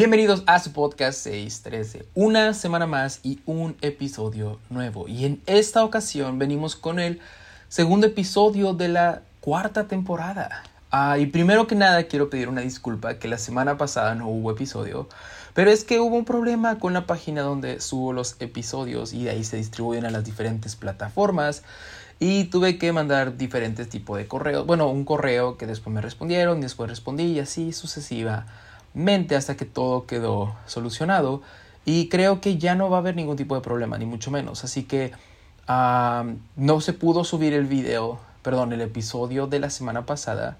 Bienvenidos a su podcast 613, una semana más y un episodio nuevo. Y en esta ocasión venimos con el segundo episodio de la cuarta temporada. Ah, y primero que nada quiero pedir una disculpa que la semana pasada no hubo episodio, pero es que hubo un problema con la página donde subo los episodios y de ahí se distribuyen a las diferentes plataformas y tuve que mandar diferentes tipos de correos. Bueno, un correo que después me respondieron después respondí y así sucesivamente hasta que todo quedó solucionado. Y creo que ya no va a haber ningún tipo de problema, ni mucho menos. Así que ah, no se pudo subir el video, perdón, el episodio de la semana pasada.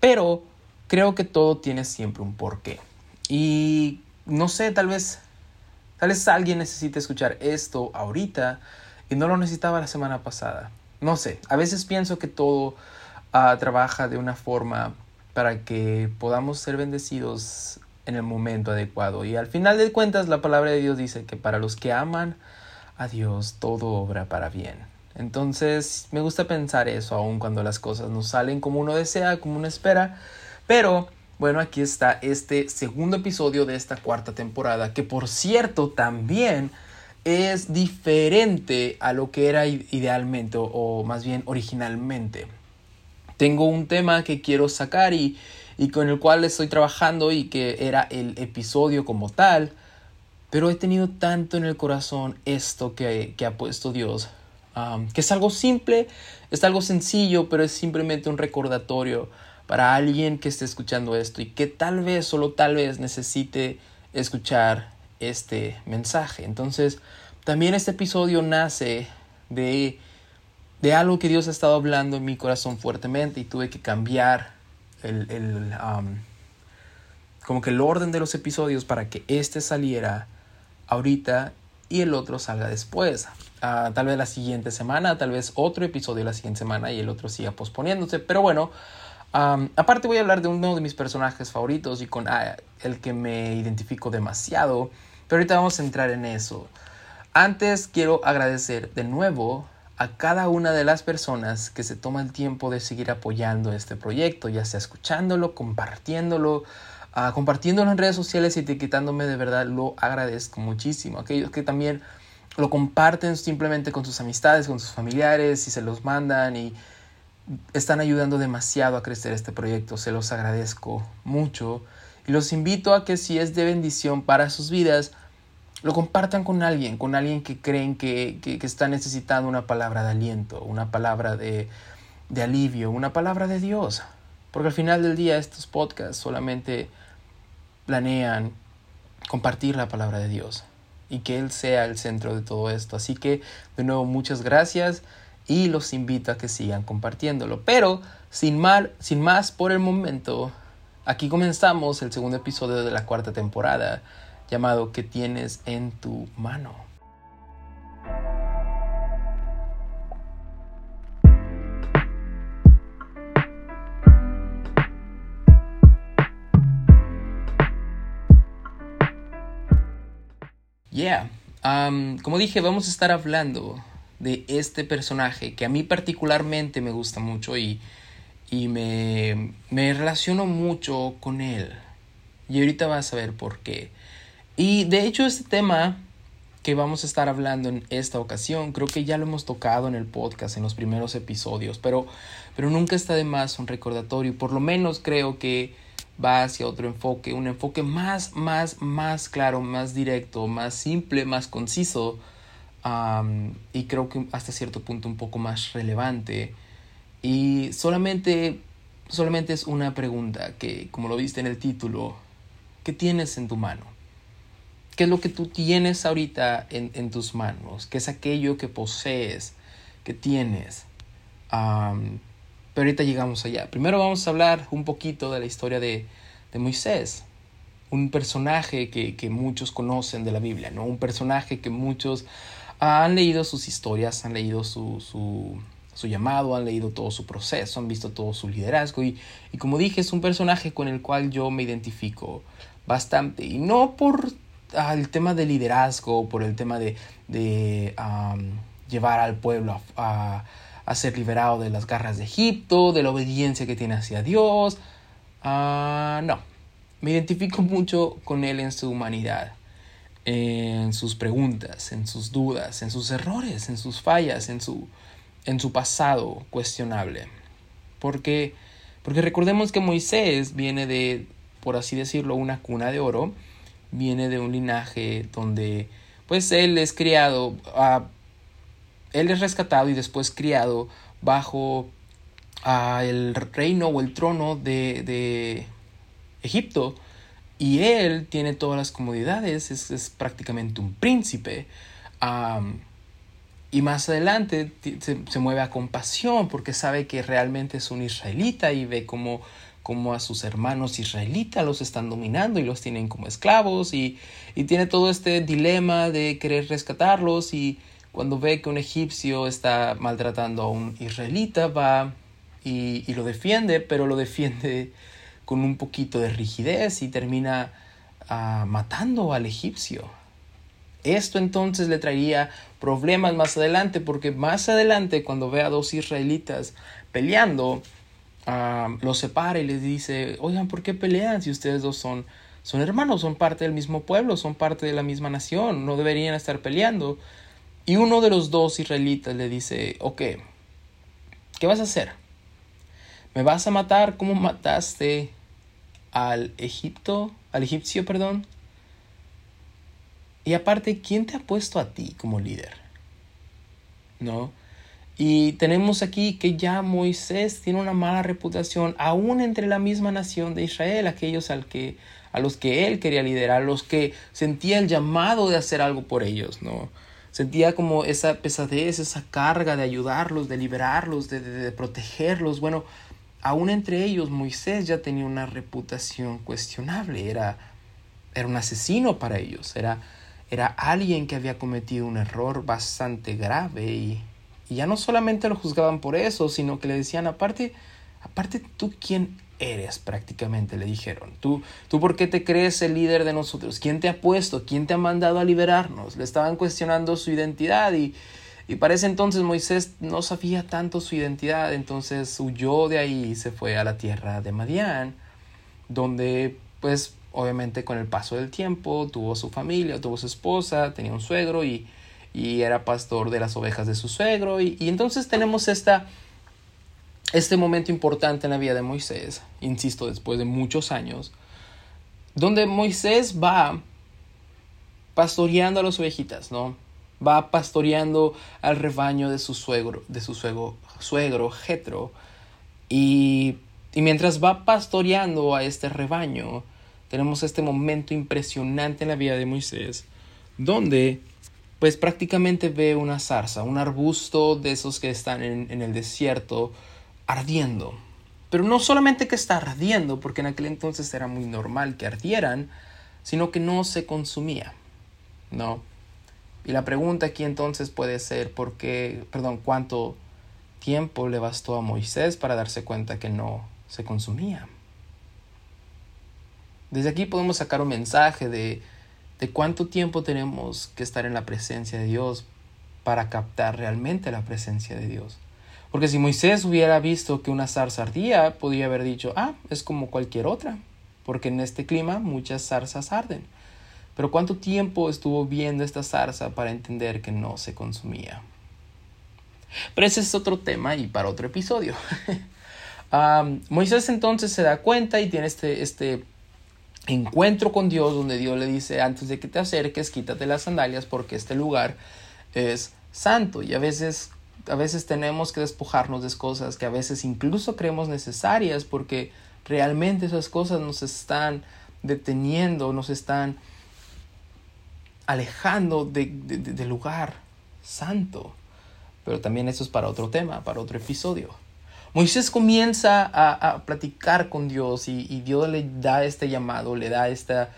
Pero creo que todo tiene siempre un porqué. Y no sé, tal vez, tal vez alguien necesite escuchar esto ahorita y no lo necesitaba la semana pasada. No sé, a veces pienso que todo ah, trabaja de una forma para que podamos ser bendecidos en el momento adecuado. Y al final de cuentas la palabra de Dios dice que para los que aman a Dios todo obra para bien. Entonces me gusta pensar eso aun cuando las cosas no salen como uno desea, como uno espera. Pero bueno, aquí está este segundo episodio de esta cuarta temporada que por cierto también es diferente a lo que era idealmente o, más bien originalmente. Tengo un tema que quiero sacar y, con el cual estoy trabajando y que era el episodio como tal, pero he tenido tanto en el corazón esto que, ha puesto Dios, que es algo simple, es algo sencillo, pero es simplemente un recordatorio para alguien que esté escuchando esto y que tal vez, solo tal vez necesite escuchar este mensaje. Entonces, también este episodio nace de, de algo que Dios ha estado hablando en mi corazón fuertemente y tuve que cambiar el, el um, como que el orden de los episodios para que este saliera ahorita y el otro salga después. Uh, tal vez la siguiente semana, tal vez otro episodio la siguiente semana y el otro siga posponiéndose. Pero bueno, um, aparte voy a hablar de uno de mis personajes favoritos y con uh, el que me identifico demasiado. Pero ahorita vamos a entrar en eso. Antes quiero agradecer de nuevo a cada una de las personas que se toma el tiempo de seguir apoyando este proyecto, ya sea escuchándolo, compartiéndolo, uh, compartiéndolo en redes sociales y etiquetándome, de verdad lo agradezco muchísimo. Aquellos que también lo comparten simplemente con sus amistades, con sus familiares y se los mandan y están ayudando demasiado a crecer este proyecto, se los agradezco mucho y los invito a que si es de bendición para sus vidas, lo compartan con alguien, con alguien que creen que, está necesitando una palabra de aliento, una palabra de, de alivio, una palabra de Dios. Porque al final del día estos podcasts solamente planean compartir la palabra de Dios y que Él sea el centro de todo esto. Así que de nuevo muchas gracias y los invito a que sigan compartiéndolo. Pero sin, mal, sin más por el momento, aquí comenzamos el segundo episodio de la cuarta temporada llamado que tienes en tu mano. Yeah, um, como dije, vamos a estar hablando de este personaje que a mí particularmente me gusta mucho y, y me, me relaciono mucho con él. Y ahorita vas a ver por qué. Y de hecho este tema que vamos a estar hablando en esta ocasión, creo que ya lo hemos tocado en el podcast, en los primeros episodios, pero, pero nunca está de más un recordatorio, por lo menos creo que va hacia otro enfoque, un enfoque más, más, más claro, más directo, más simple, más conciso y creo que hasta cierto punto un poco más relevante. Y solamente, solamente es una pregunta que, como lo viste en el título, ¿qué tienes en tu mano? ¿Qué es lo que tú tienes ahorita en, tus manos? ¿Qué es aquello que posees, que tienes? pero ahorita llegamos allá. Primero vamos a hablar un poquito de la historia de, Moisés, un personaje que, muchos conocen de la Biblia, ¿no? Un personaje que muchos han leído sus historias, han leído su, su, llamado, han leído todo su proceso, han visto todo su liderazgo y, y como dije, es un personaje con el cual yo me identifico bastante y no por el tema de liderazgo, por el tema de, llevar al pueblo a, ser liberado de las garras de Egipto, de la obediencia que tiene hacia Dios. Ah, no, me identifico mucho con él en su humanidad, en sus preguntas, en sus dudas, en sus errores, en sus fallas, en su, en su pasado cuestionable. Porque, porque recordemos que Moisés viene de, por así decirlo, una cuna de oro, viene de un linaje donde pues él es criado, ah, él es rescatado y después criado bajo ah, el reino o el trono de, Egipto y él tiene todas las comodidades, es, prácticamente un príncipe. y más adelante se, mueve a compasión porque sabe que realmente es un israelita y ve cómo, a sus hermanos israelitas los están dominando y los tienen como esclavos y, tiene todo este dilema de querer rescatarlos y cuando ve que un egipcio está maltratando a un israelita va y, y lo defiende, pero lo defiende con un poquito de rigidez y termina ah, matando al egipcio. Esto entonces le traería problemas más adelante porque más adelante cuando ve a dos israelitas peleando, los separa y les dice, oigan, ¿por qué pelean si ustedes dos son, son hermanos, son parte del mismo pueblo, son parte de la misma nación, no deberían estar peleando? Y uno de los dos israelitas le dice, ok, ¿qué vas a hacer? ¿Me vas a matar como mataste al Egipto, al egipcio, perdón? Y aparte, ¿quién te ha puesto a ti como líder? ¿No? Y tenemos aquí que ya Moisés tiene una mala reputación aún entre la misma nación de Israel, aquellos al que, a los que él quería liderar, los que sentía el llamado de hacer algo por ellos, ¿no? Sentía como esa pesadez, esa carga de ayudarlos, de liberarlos, de, de protegerlos. Bueno, aún entre ellos Moisés ya tenía una reputación cuestionable, era, era un asesino para ellos, era, era alguien que había cometido un error bastante grave y, ya no solamente lo juzgaban por eso, sino que le decían, aparte, aparte tú quién eres prácticamente, le dijeron, tú, tú por qué te crees el líder de nosotros, quién te ha puesto, quién te ha mandado a liberarnos, le estaban cuestionando su identidad y, y para ese entonces Moisés no sabía tanto su identidad, entonces huyó de ahí y se fue a la tierra de Madián, donde pues obviamente con el paso del tiempo tuvo su familia, tuvo su esposa, tenía un suegro y, y era pastor de las ovejas de su suegro. Y, y, entonces tenemos esta, este momento importante en la vida de Moisés, insisto, después de muchos años, donde Moisés va pastoreando a las ovejitas, ¿no? va pastoreando al rebaño de su suegro, de su suegro, suegro Jetro. Y, y mientras va pastoreando a este rebaño, tenemos este momento impresionante en la vida de Moisés, donde pues prácticamente ve una zarza, un arbusto de esos que están en, el desierto ardiendo. Pero no solamente que está ardiendo, porque en aquel entonces era muy normal que ardieran, sino que no se consumía. No. Y la pregunta aquí entonces puede ser por qué, perdón, cuánto tiempo le bastó a Moisés para darse cuenta que no se consumía. Desde aquí podemos sacar un mensaje de, de cuánto tiempo tenemos que estar en la presencia de Dios para captar realmente la presencia de Dios. Porque si Moisés hubiera visto que una zarza ardía, podría haber dicho, ah, es como cualquier otra, porque en este clima muchas zarzas arden. Pero ¿cuánto tiempo estuvo viendo esta zarza para entender que no se consumía? Pero ese es otro tema y para otro episodio. Moisés entonces se da cuenta y tiene este, este encuentro con Dios donde Dios le dice antes de que te acerques quítate las sandalias porque este lugar es santo y a veces a veces tenemos que despojarnos de cosas que a veces incluso creemos necesarias porque realmente esas cosas nos están deteniendo, nos están alejando del lugar santo. Pero también eso es para otro tema, para otro episodio. Moisés comienza a, platicar con Dios y, Dios le da este llamado, le da esta,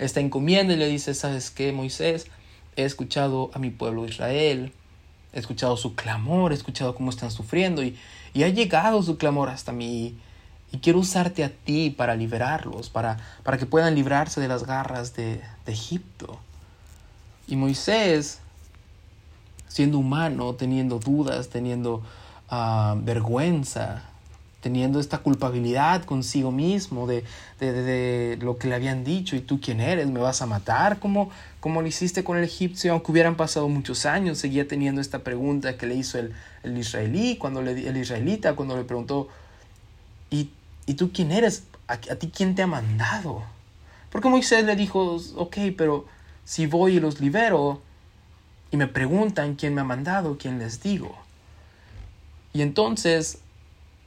esta encomienda y le dice, ¿sabes qué, Moisés? He escuchado a mi pueblo Israel, he escuchado su clamor, he escuchado cómo están sufriendo y, y ha llegado su clamor hasta mí. Y quiero usarte a ti para liberarlos, para, para que puedan librarse de las garras de, de Egipto. Y Moisés, siendo humano, teniendo dudas, teniendo ah, vergüenza, teniendo esta culpabilidad consigo mismo de, de, lo que le habían dicho, y tú quién eres, me vas a matar, como, como lo hiciste con el egipcio, aunque hubieran pasado muchos años, seguía teniendo esta pregunta que le hizo el, el israelí, cuando le, el israelita, cuando le preguntó, ¿y, ¿y tú quién eres? ¿A, ¿A ti quién te ha mandado? Porque Moisés le dijo, ok, pero si voy y los libero y me preguntan quién me ha mandado, quién les digo. Y entonces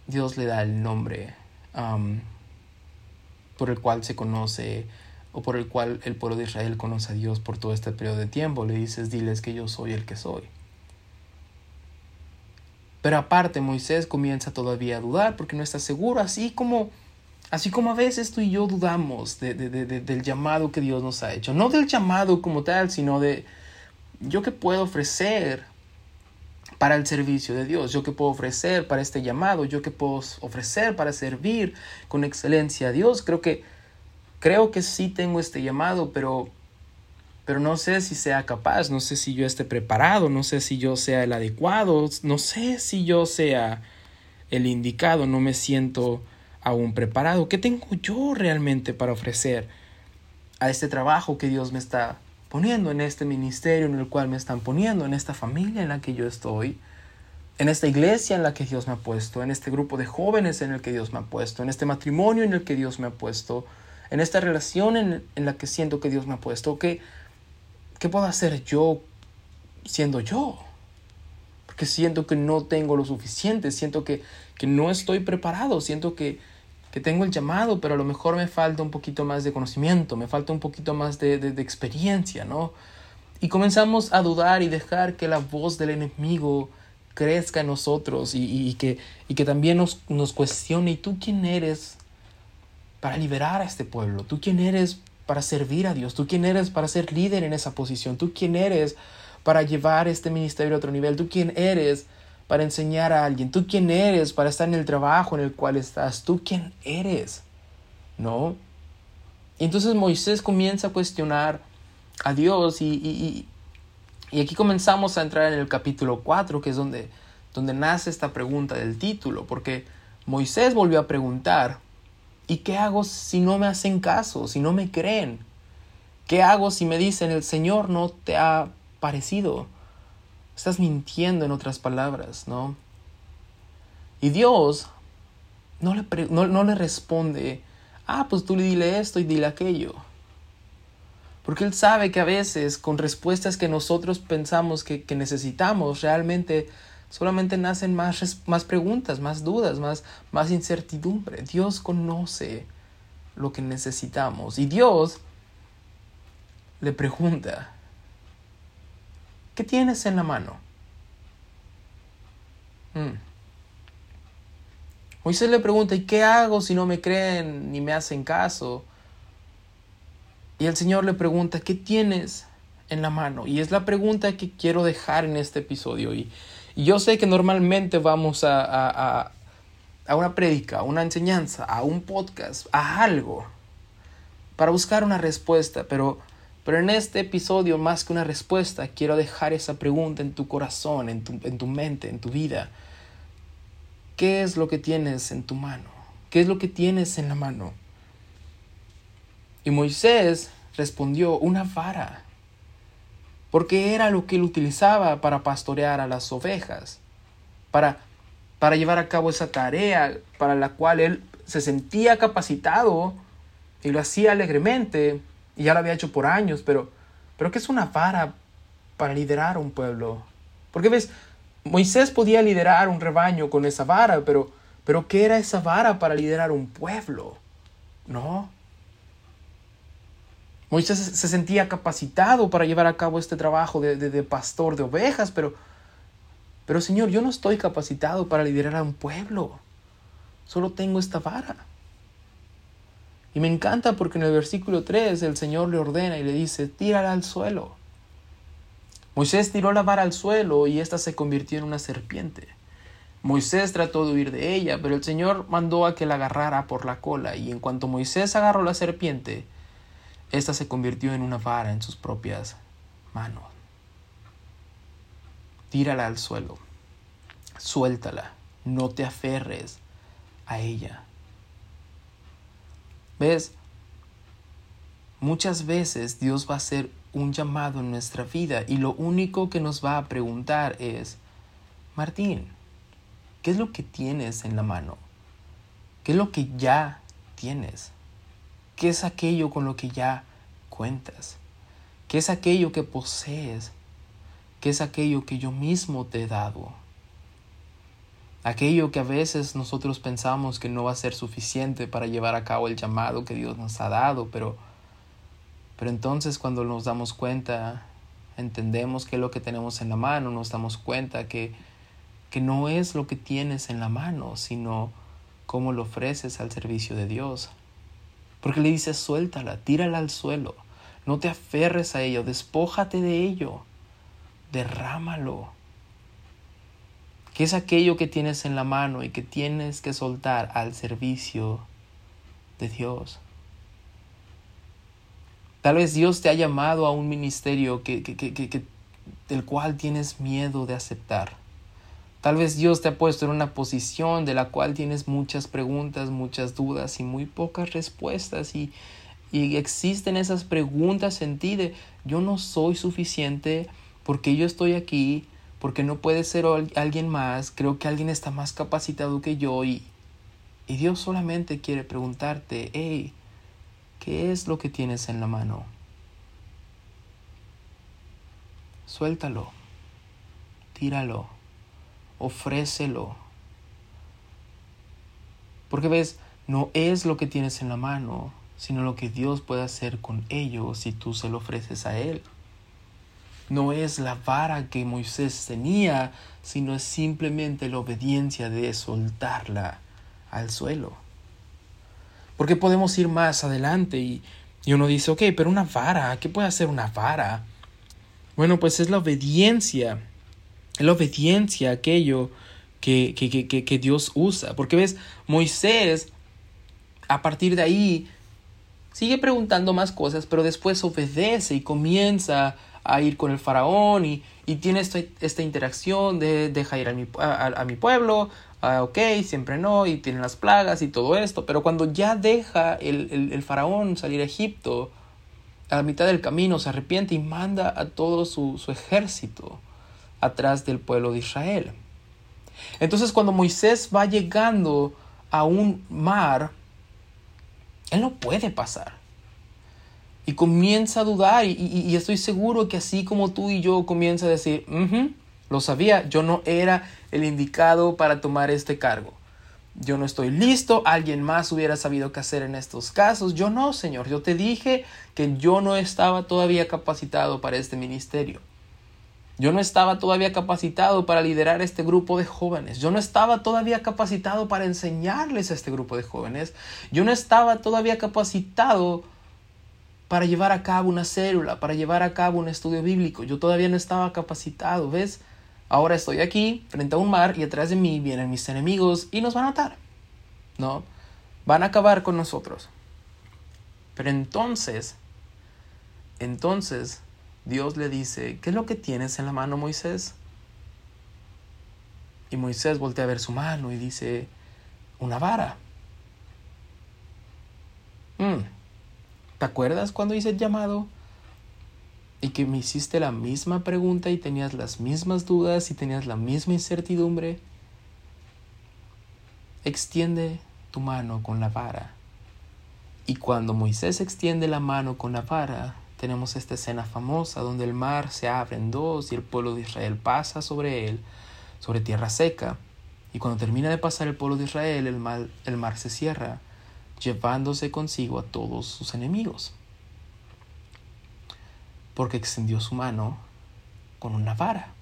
Dios le da el nombre por el cual se conoce o por el cual el pueblo de Israel conoce a Dios por todo este periodo de tiempo. Le dices, diles que yo soy el que soy. Pero aparte Moisés comienza todavía a dudar porque no está seguro, así como, así como a veces tú y yo dudamos del llamado que Dios nos ha hecho. No del llamado como tal, sino de yo que puedo ofrecer para el servicio de Dios, yo que puedo ofrecer para este llamado, yo que puedo ofrecer para servir con excelencia a Dios. Creo que creo que sí tengo este llamado, pero pero no sé si sea capaz, no sé si yo esté preparado, no sé si yo sea el adecuado, no sé si yo sea el indicado, no me siento aún preparado. ¿Qué tengo yo realmente para ofrecer a este trabajo que Dios me está poniendo en este ministerio en el cual me están poniendo, en esta familia en la que yo estoy, en esta iglesia en la que Dios me ha puesto, en este grupo de jóvenes en el que Dios me ha puesto, en este matrimonio en el que Dios me ha puesto, en esta relación en, la que siento que Dios me ha puesto. ¿Qué, ¿Qué puedo hacer yo siendo yo? Porque siento que no tengo lo suficiente, siento que, que no estoy preparado, siento que, que tengo el llamado, pero a lo mejor me falta un poquito más de conocimiento, me falta un poquito más de, de, experiencia, ¿no? Y comenzamos a dudar y dejar que la voz del enemigo crezca en nosotros y, y, que, y que también nos, nos cuestione, ¿y tú quién eres para liberar a este pueblo? ¿Tú quién eres para servir a Dios? ¿Tú quién eres para ser líder en esa posición? ¿Tú quién eres para llevar este ministerio a otro nivel? ¿Tú quién eres para enseñar a alguien? ¿Tú quién eres para estar en el trabajo en el cual estás? ¿Tú quién eres? ¿No? Y entonces Moisés comienza a cuestionar a Dios y, y, aquí comenzamos a entrar en el capítulo 4, que es donde, donde nace esta pregunta del título, porque Moisés volvió a preguntar, ¿y qué hago si no me hacen caso, si no me creen? ¿Qué hago si me dicen el Señor no te ha parecido? Estás mintiendo en otras palabras, ¿no? Y Dios no le, no, le responde, ah, pues tú le dile esto y dile aquello. Porque Él sabe que a veces con respuestas que nosotros pensamos que, necesitamos, realmente solamente nacen más, más preguntas, más dudas, más, más incertidumbre. Dios conoce lo que necesitamos. Y Dios le pregunta, ¿Qué tienes en la mano? Mm. Moisés le pregunta, ¿y qué hago si no me creen ni me hacen caso? Y el Señor le pregunta, ¿qué tienes en la mano? Y es la pregunta que quiero dejar en este episodio. Y, yo sé que normalmente vamos a, a, a una prédica, a una enseñanza, a un podcast, a algo, para buscar una respuesta, pero pero en este episodio, más que una respuesta, quiero dejar esa pregunta en tu corazón, en tu, en tu mente, en tu vida. ¿Qué es lo que tienes en tu mano? ¿Qué es lo que tienes en la mano? Y Moisés respondió, una vara, porque era lo que él utilizaba para pastorear a las ovejas, para, para llevar a cabo esa tarea para la cual él se sentía capacitado y lo hacía alegremente, y ya lo había hecho por años, pero, pero ¿qué es una vara para liderar un pueblo? Porque ves, Moisés podía liderar un rebaño con esa vara, pero, pero ¿qué era esa vara para liderar un pueblo? No. Moisés se sentía capacitado para llevar a cabo este trabajo de, de, de pastor de ovejas, pero, pero Señor, yo no estoy capacitado para liderar a un pueblo. Solo tengo esta vara. Y me encanta porque en el versículo 3 el Señor le ordena y le dice, tírala al suelo. Moisés tiró la vara al suelo y ésta se convirtió en una serpiente. Moisés trató de huir de ella, pero el Señor mandó a que la agarrara por la cola, y en cuanto Moisés agarró la serpiente, ésta se convirtió en una vara en sus propias manos. Tírala al suelo, suéltala, no te aferres a ella. ¿Ves? Muchas veces Dios va a hacer un llamado en nuestra vida y lo único que nos va a preguntar es, Martín, ¿qué es lo que tienes en la mano? ¿Qué es lo que ya tienes? ¿Qué es aquello con lo que ya cuentas? ¿Qué es aquello que posees? ¿Qué es aquello que yo mismo te he dado? Aquello que a veces nosotros pensamos que no va a ser suficiente para llevar a cabo el llamado que Dios nos ha dado, pero, pero entonces cuando nos damos cuenta, entendemos que lo que tenemos en la mano, nos damos cuenta que, que no es lo que tienes en la mano, sino cómo lo ofreces al servicio de Dios. Porque le dices, suéltala, tírala al suelo, no te aferres a ello, despójate de ello, derrámalo. ¿Qué es aquello que tienes en la mano y que tienes que soltar al servicio de Dios? Tal vez Dios te ha llamado a un ministerio que, que, del cual tienes miedo de aceptar. Tal vez Dios te ha puesto en una posición de la cual tienes muchas preguntas, muchas dudas y muy pocas respuestas y, y existen esas preguntas en ti de yo no soy suficiente porque yo estoy aquí, porque no puede ser alguien más, creo que alguien está más capacitado que yo y, y Dios solamente quiere preguntarte, hey, ¿qué es lo que tienes en la mano? Suéltalo, tíralo ofrécelo. Porque ves, no es lo que tienes en la mano, sino lo que Dios puede hacer con ello si tú se lo ofreces a Él. No es la vara que Moisés tenía, sino es simplemente la obediencia de soltarla al suelo. Porque podemos ir más adelante y, y uno dice, ok, pero una vara, ¿qué puede hacer una vara? Bueno, pues es la obediencia la obediencia a aquello que, que, que, Dios usa. Porque ves, Moisés, a partir de ahí, sigue preguntando más cosas, pero después obedece y comienza a ir con el faraón y, y tiene esta, interacción de deja ir a mi, a, mi pueblo, ah, ok, siempre no, y tiene las plagas y todo esto, pero cuando ya deja el, el, faraón salir a Egipto, a la mitad del camino se arrepiente y manda a todo su, su ejército atrás del pueblo de Israel. Entonces cuando Moisés va llegando a un mar, él no puede pasar. Y comienza a dudar y, estoy seguro que así como tú y yo comienza a decir, lo sabía, yo no era el indicado para tomar este cargo. Yo no estoy listo, alguien más hubiera sabido qué hacer en estos casos. Yo no, Señor, yo te dije que yo no estaba todavía capacitado para este ministerio. Yo no estaba todavía capacitado para liderar este grupo de jóvenes. Yo no estaba todavía capacitado para enseñarles a este grupo de jóvenes. Yo no estaba todavía capacitado para llevar a cabo una célula, para llevar a cabo un estudio bíblico. Yo todavía no estaba capacitado, ¿ves? Ahora estoy aquí, frente a un mar, y atrás de mí vienen mis enemigos y nos van a matar. ¿No? Van a acabar con nosotros. Pero entonces, entonces Dios le dice, ¿qué es lo que tienes en la mano, Moisés? Y Moisés voltea a ver su mano y dice, una vara. Mm, ¿Te acuerdas cuando hice el llamado? Y que me hiciste la misma pregunta y tenías las mismas dudas y tenías la misma incertidumbre. Extiende tu mano con la vara. Y cuando Moisés extiende la mano con la vara, tenemos esta escena famosa donde el mar se abre en dos y el pueblo de Israel pasa sobre él, sobre tierra seca. Y cuando termina de pasar el pueblo de Israel, el mar, el mar se cierra, llevándose consigo a todos sus enemigos. Porque extendió su mano con una vara.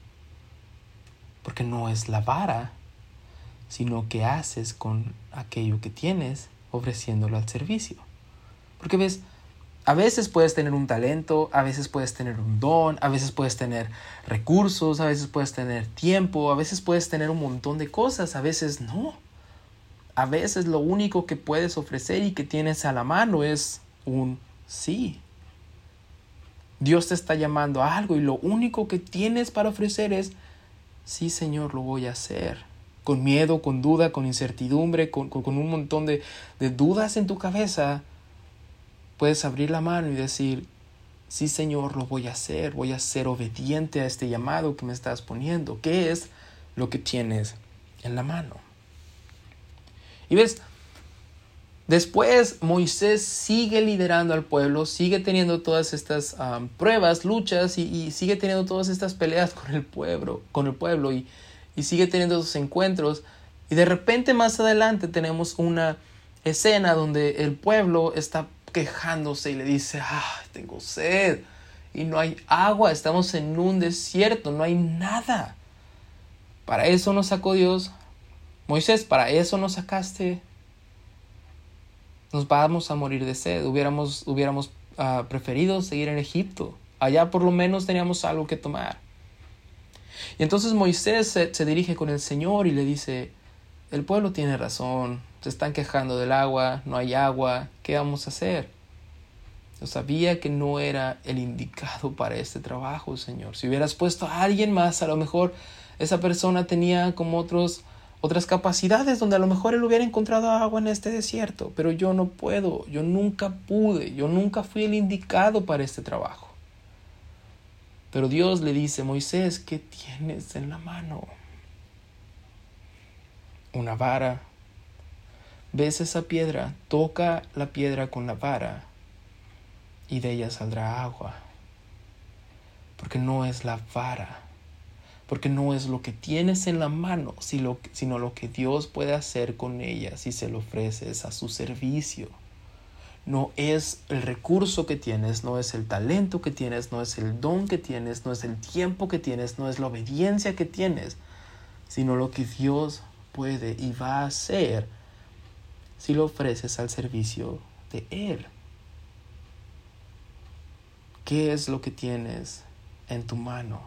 Porque no es la vara, sino que haces con aquello que tienes ofreciéndolo al servicio. Porque ves, a veces puedes tener un talento, a veces puedes tener un don, a veces puedes tener recursos, a veces puedes tener tiempo, a veces puedes tener un montón de cosas, a veces no. A veces lo único que puedes ofrecer y que tienes a la mano es un sí. Dios te está llamando a algo y lo único que tienes para ofrecer es, sí Señor, lo voy a hacer. con miedo, con duda, con incertidumbre, con, con un montón de, de dudas en tu cabeza, puedes abrir la mano y decir, sí Señor, lo voy a hacer, voy a ser obediente a este llamado que me estás poniendo. ¿Qué es lo que tienes en la mano? Y ves, después Moisés sigue liderando al pueblo, sigue teniendo todas estas pruebas, luchas y, sigue teniendo todas estas peleas con el pueblo, con el pueblo y, y sigue teniendo esos encuentros. Y de repente más adelante tenemos una escena donde el pueblo está quejándose y le dice, ah, tengo sed y no hay agua, estamos en un desierto, no hay nada. Para eso nos sacó Dios. Moisés, para eso nos sacaste. Nos vamos a morir de sed. Hubiéramos, hubiéramos ah, preferido seguir en Egipto. Allá por lo menos teníamos algo que tomar. Y entonces Moisés se, se dirige con el Señor y le dice, el pueblo tiene razón, se están quejando del agua, no hay agua, ¿qué vamos a hacer? Yo sabía que no era el indicado para este trabajo, Señor. Si hubieras puesto a alguien más, a lo mejor esa persona tenía como otros, otras capacidades donde a lo mejor él hubiera encontrado agua en este desierto, pero yo no puedo, yo nunca pude, yo nunca fui el indicado para este trabajo. Pero Dios le dice, Moisés, ¿qué tienes en la mano? Una vara ves esa piedra, toca la piedra con la vara y de ella saldrá agua. Porque no es la vara, porque no es lo que tienes en la mano, sino lo que Dios puede hacer con ella si se lo ofreces a su servicio. No es el recurso que tienes, no es el talento que tienes, no es el don que tienes, no es el tiempo que tienes, no es la obediencia que tienes, sino lo que Dios puede y va a hacer si lo ofreces al servicio de Él. ¿Qué es lo que tienes en tu mano?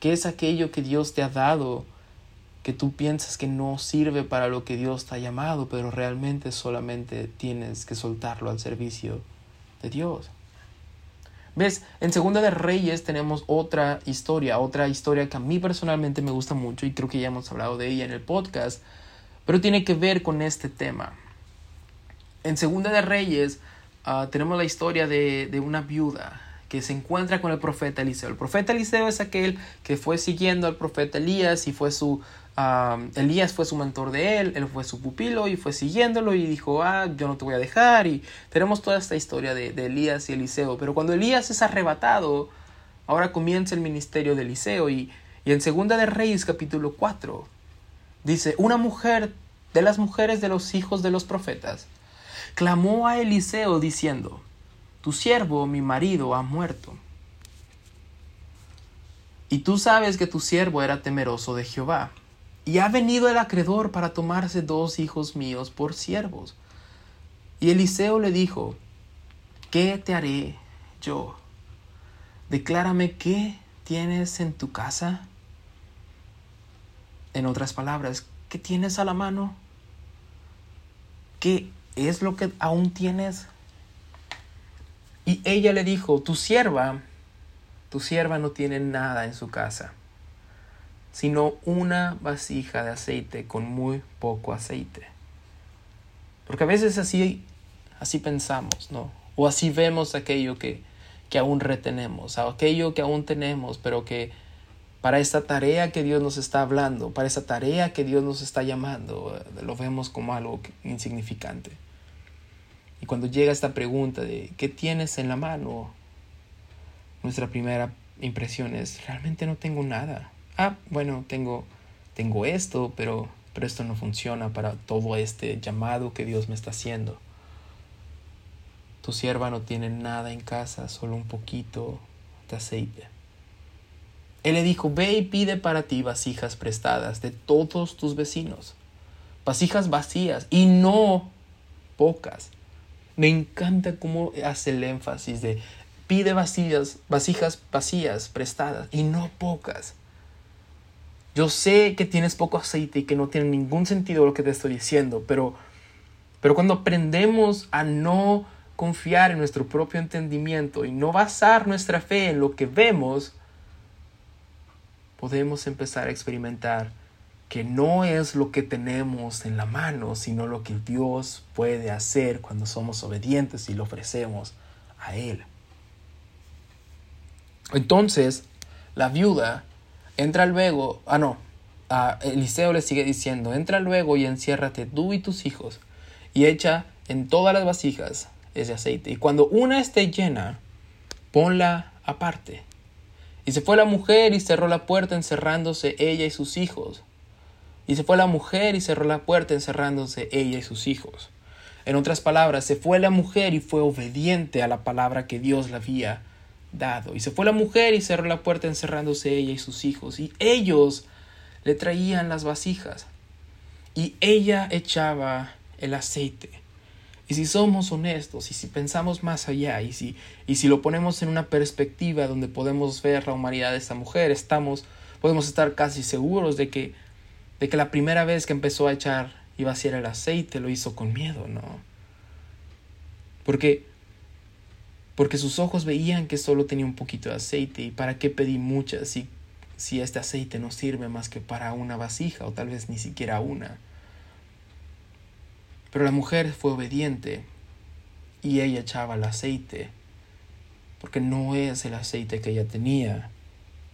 ¿Qué es aquello que Dios te ha dado que tú piensas que no sirve para lo que Dios te ha llamado, pero realmente solamente tienes que soltarlo al servicio de Dios? ¿Ves? En Segunda de Reyes tenemos otra historia, otra historia que a mí personalmente me gusta mucho y creo que ya hemos hablado de ella en el podcast, pero tiene que ver con este tema. En Segunda de Reyes ah, tenemos la historia de, una viuda que se encuentra con el profeta Eliseo. El profeta Eliseo es aquel que fue siguiendo al profeta Elías y fue su... Ah, Elías fue su mentor de él, él fue su pupilo y fue siguiéndolo y dijo, ah, yo no te voy a dejar. Y tenemos toda esta historia de, Elías y Eliseo. Pero cuando Elías es arrebatado, ahora comienza el ministerio de Eliseo. Y, y en Segunda de Reyes capítulo 4 Dice, una mujer de las mujeres de los hijos de los profetas clamó a Eliseo diciendo, Tu siervo, mi marido, ha muerto. Y tú sabes que tu siervo era temeroso de Jehová, y ha venido el acreedor para tomarse dos hijos míos por siervos. Y Eliseo le dijo, ¿qué te haré yo? Declárame qué tienes en tu casa. En otras palabras, ¿qué tienes a la mano? ¿Qué es lo que aún tienes? Y ella le dijo, tu sierva, tu sierva no tiene nada en su casa, sino una vasija de aceite con muy poco aceite. Porque a veces así, así pensamos, ¿no? O así vemos aquello que, que aún retenemos, aquello que aún tenemos, pero que para esta tarea que Dios nos está hablando, para esa tarea que Dios nos está llamando, eh, lo vemos como algo insignificante. Y cuando llega esta pregunta de ¿qué tienes en la mano? Nuestra primera impresión es realmente no tengo nada. Ah, bueno, tengo tengo esto, pero pero esto no funciona para todo este llamado que Dios me está haciendo. Tu sierva no tiene nada en casa, solo un poquito de aceite. Él le dijo, ve y pide para ti vasijas prestadas de todos tus vecinos, vasijas vacías y no pocas. Me encanta cómo hace el énfasis de pide vasijas, vacías prestadas y no pocas. Yo sé que tienes poco aceite y que no tiene ningún sentido lo que te estoy diciendo, pero, pero cuando aprendemos a no confiar en nuestro propio entendimiento y no basar nuestra fe en lo que vemos, podemos empezar a experimentar que no es lo que tenemos en la mano, sino lo que Dios puede hacer cuando somos obedientes y lo ofrecemos a Él. Entonces, la viuda entra luego, ah no, a Eliseo le sigue diciendo, entra luego y enciérrate tú y tus hijos, y echa en todas las vasijas ese aceite, y cuando una esté llena, ponla aparte. Y se fue la mujer y cerró la puerta encerrándose ella y sus hijos. Y se fue la mujer y cerró la puerta encerrándose ella y sus hijos. En otras palabras, se fue la mujer y fue obediente a la palabra que Dios le había dado. Y se fue la mujer y cerró la puerta encerrándose ella y sus hijos. Y ellos le traían las vasijas. Y ella echaba el aceite. Y si somos honestos y si pensamos más allá y si, y si lo ponemos en una perspectiva donde podemos ver la humanidad de esta mujer, estamos, podemos estar casi seguros de que, de que la primera vez que empezó a echar y vaciar el aceite lo hizo con miedo, ¿no? Porque porque sus ojos veían que solo tenía un poquito de aceite y para qué pedí muchas si, si este aceite no sirve más que para una vasija o tal vez ni siquiera una. Pero la mujer fue obediente y ella echaba el aceite porque no es el aceite que ella tenía,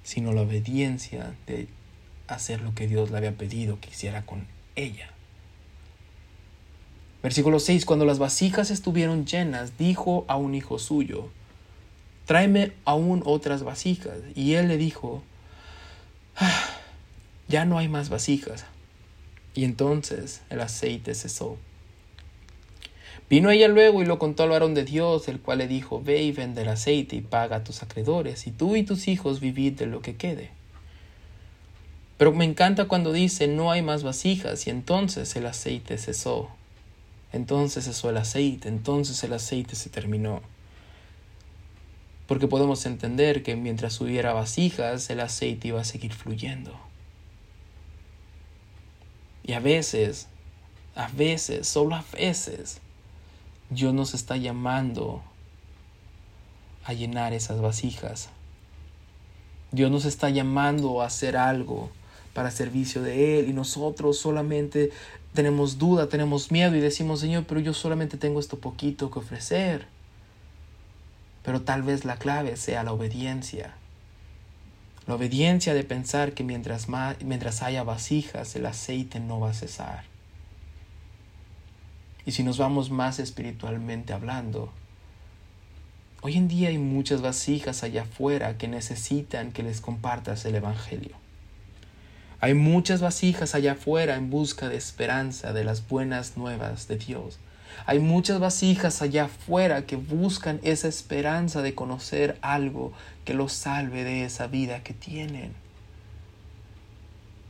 sino la obediencia de hacer lo que Dios le había pedido que hiciera con ella. Versículo 6. Cuando las vasijas estuvieron llenas, dijo a un hijo suyo, tráeme aún otras vasijas. Y él le dijo, ah, ya no hay más vasijas. Y entonces el aceite cesó. Vino ella luego y lo contó al varón de Dios, el cual le dijo, ve y vende el aceite y paga a tus acreedores, y tú y tus hijos vivid de lo que quede. Pero me encanta cuando dice, no hay más vasijas, y entonces el aceite cesó. Entonces cesó el aceite, entonces el aceite se terminó. Porque podemos entender que mientras hubiera vasijas, el aceite iba a seguir fluyendo. Y a veces, a veces, solo a veces, Dios nos está llamando a llenar esas vasijas. Dios nos está llamando a hacer algo para servicio de Él y nosotros solamente tenemos duda, tenemos miedo y decimos, Señor, pero yo solamente tengo esto poquito que ofrecer. Pero tal vez la clave sea la obediencia. La obediencia de pensar que mientras, mientras haya vasijas, el aceite no va a cesar. Y si nos vamos más espiritualmente hablando, hoy en día hay muchas vasijas allá afuera que necesitan que les compartas el Evangelio. Hay muchas vasijas allá afuera en busca de esperanza de las buenas nuevas de Dios. Hay muchas vasijas allá afuera que buscan esa esperanza de conocer algo que los salve de esa vida que tienen.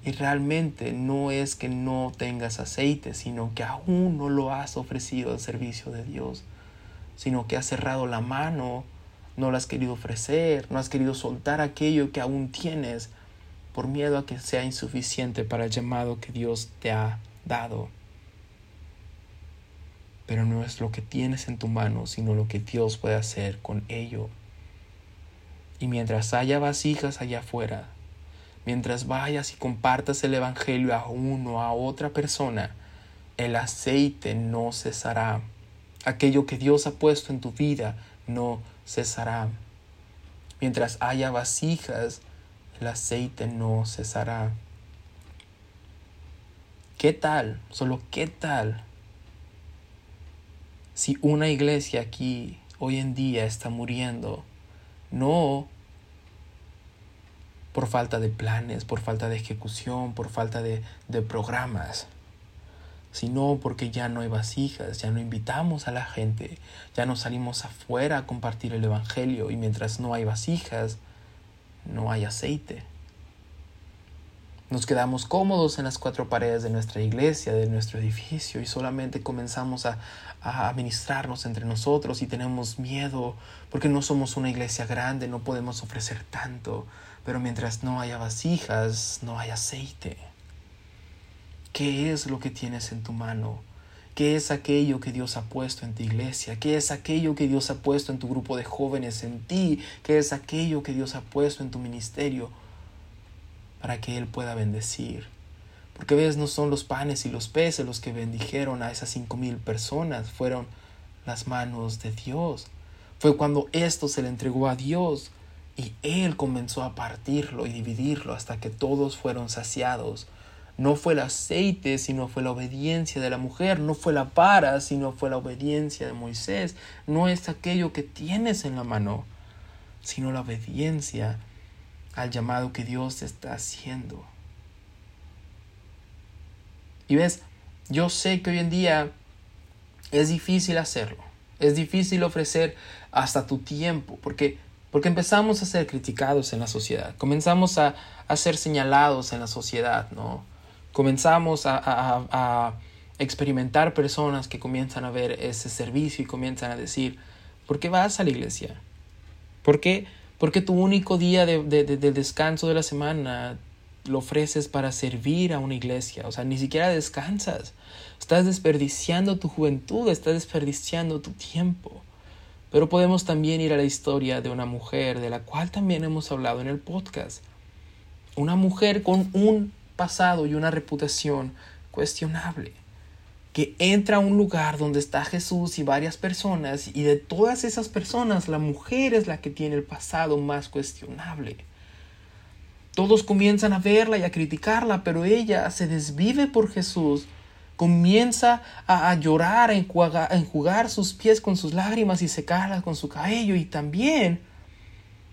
Y realmente no es que no tengas aceite, sino que aún no lo has ofrecido al servicio de Dios, sino que has cerrado la mano, no lo has querido ofrecer, no has querido soltar aquello que aún tienes por miedo a que sea insuficiente para el llamado que Dios te ha dado. Pero no es lo que tienes en tu mano, sino lo que Dios puede hacer con ello. Y mientras haya vasijas allá afuera, mientras vayas y compartas el Evangelio a uno, a otra persona, el aceite no cesará. Aquello que Dios ha puesto en tu vida no cesará. Mientras haya vasijas el aceite no cesará. ¿Qué tal? Solo qué tal si una iglesia aquí hoy en día está muriendo, no por falta de planes, por falta de ejecución, por falta de, de programas, sino porque ya no hay vasijas, ya no invitamos a la gente, ya no salimos afuera a compartir el Evangelio y mientras no hay vasijas, no hay aceite. Nos quedamos cómodos en las cuatro paredes de nuestra iglesia, de nuestro edificio, y solamente comenzamos a, a administrarnos entre nosotros y tenemos miedo porque no somos una iglesia grande, no podemos ofrecer tanto, pero mientras no haya vasijas, no hay aceite. ¿Qué es lo que tienes en tu mano? ¿Qué es aquello que Dios ha puesto en tu iglesia? ¿Qué es aquello que Dios ha puesto en tu grupo de jóvenes, en ti? ¿Qué es aquello que Dios ha puesto en tu ministerio para que Él pueda bendecir? Porque ves, no son los panes y los peces los que bendijeron a esas cinco mil personas, fueron las manos de Dios. Fue cuando esto se le entregó a Dios y Él comenzó a partirlo y dividirlo hasta que todos fueron saciados. No fue el aceite, sino fue la obediencia de la mujer. No fue la vara, sino fue la obediencia de Moisés. No es aquello que tienes en la mano, sino la obediencia al llamado que Dios te está haciendo. Y ves, yo sé que hoy en día es difícil hacerlo. Es difícil ofrecer hasta tu tiempo, porque, porque empezamos a ser criticados en la sociedad, comenzamos a, a ser señalados en la sociedad, ¿no? Comenzamos a, a, experimentar personas que comienzan a ver ese servicio y comienzan a decir, ¿por qué vas a la iglesia? ¿Por qué, porque tu único día de, de, de descanso de la semana lo ofreces para servir a una iglesia? O sea, ni siquiera descansas. Estás desperdiciando tu juventud, estás desperdiciando tu tiempo. Pero podemos también ir a la historia de una mujer de la cual también hemos hablado en el podcast. Una mujer con un pasado y una reputación cuestionable, que entra a un lugar donde está Jesús y varias personas, y de todas esas personas la mujer es la que tiene el pasado más cuestionable. Todos comienzan a verla y a criticarla, pero ella se desvive por Jesús comienza a, llorar, a enjuagar, sus pies con sus lágrimas y secarlas con su cabello y también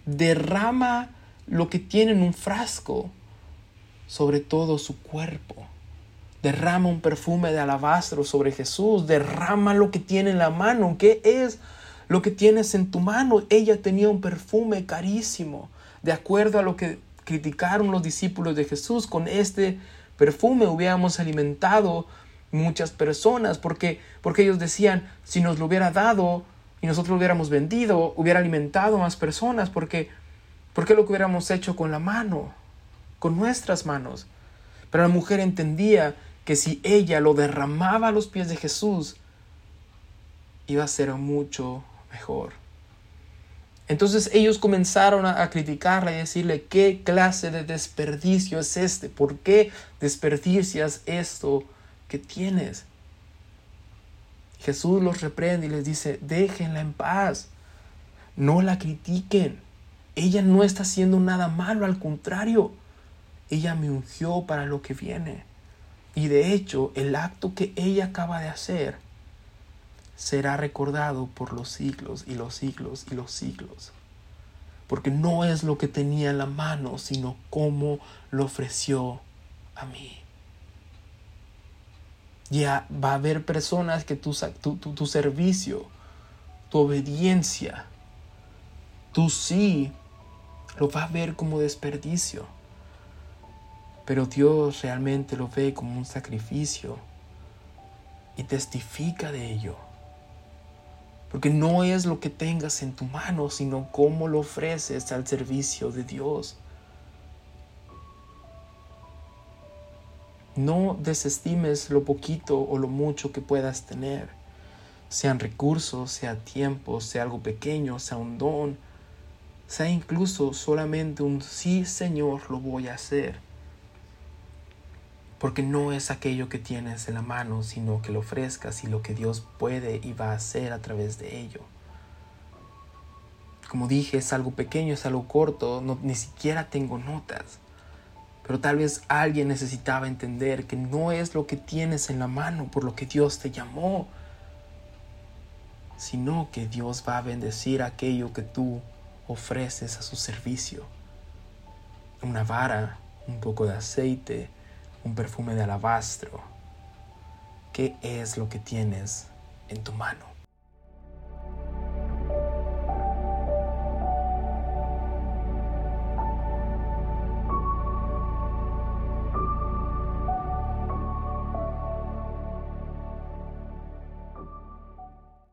derrama lo que tiene en un frasco sobre todo su cuerpo. Derrama un perfume de alabastro sobre Jesús, derrama lo que tiene en la mano. ¿Qué es lo que tienes en tu mano? Ella tenía un perfume carísimo, de acuerdo a lo que criticaron los discípulos de Jesús. Con este perfume hubiéramos alimentado muchas personas, porque, porque ellos decían, si nos lo hubiera dado y nosotros lo hubiéramos vendido, hubiera alimentado a más personas, porque, porque lo que hubiéramos hecho con la mano, con nuestras manos. Pero la mujer entendía que si ella lo derramaba a los pies de Jesús, iba a ser mucho mejor. Entonces ellos comenzaron a, a, criticarla y decirle, ¿qué clase de desperdicio es este? ¿Por qué desperdicias esto que tienes. Jesús los reprende y les dice, déjenla en paz, no la critiquen. Ella no está haciendo nada malo, al contrario, ella me ungió para lo que viene. Y de hecho, el acto que ella acaba de hacer será recordado por los siglos y los siglos y los siglos. Porque no es lo que tenía en la mano, sino cómo lo ofreció a mí. Ya va a haber personas que tu, tu, servicio, tu obediencia, tu sí, lo va a ver como desperdicio. Pero Dios realmente lo ve como un sacrificio y testifica de ello. Porque no es lo que tengas en tu mano, sino cómo lo ofreces al servicio de Dios. No desestimes lo poquito o lo mucho que puedas tener, sean recursos, sea tiempo, sea algo pequeño, sea un don, sea incluso solamente un sí Señor lo voy a hacer. Porque no es aquello que tienes en la mano, sino que lo ofrezcas y lo que Dios puede y va a hacer a través de ello. Como dije, es algo pequeño, es algo corto, no, ni siquiera tengo notas pero tal vez alguien necesitaba entender que no es lo que tienes en la mano por lo que Dios te llamó, sino que Dios va a bendecir aquello que tú ofreces a su servicio. Una vara, un poco de aceite, un perfume de alabastro. ¿Qué es lo que tienes en tu mano?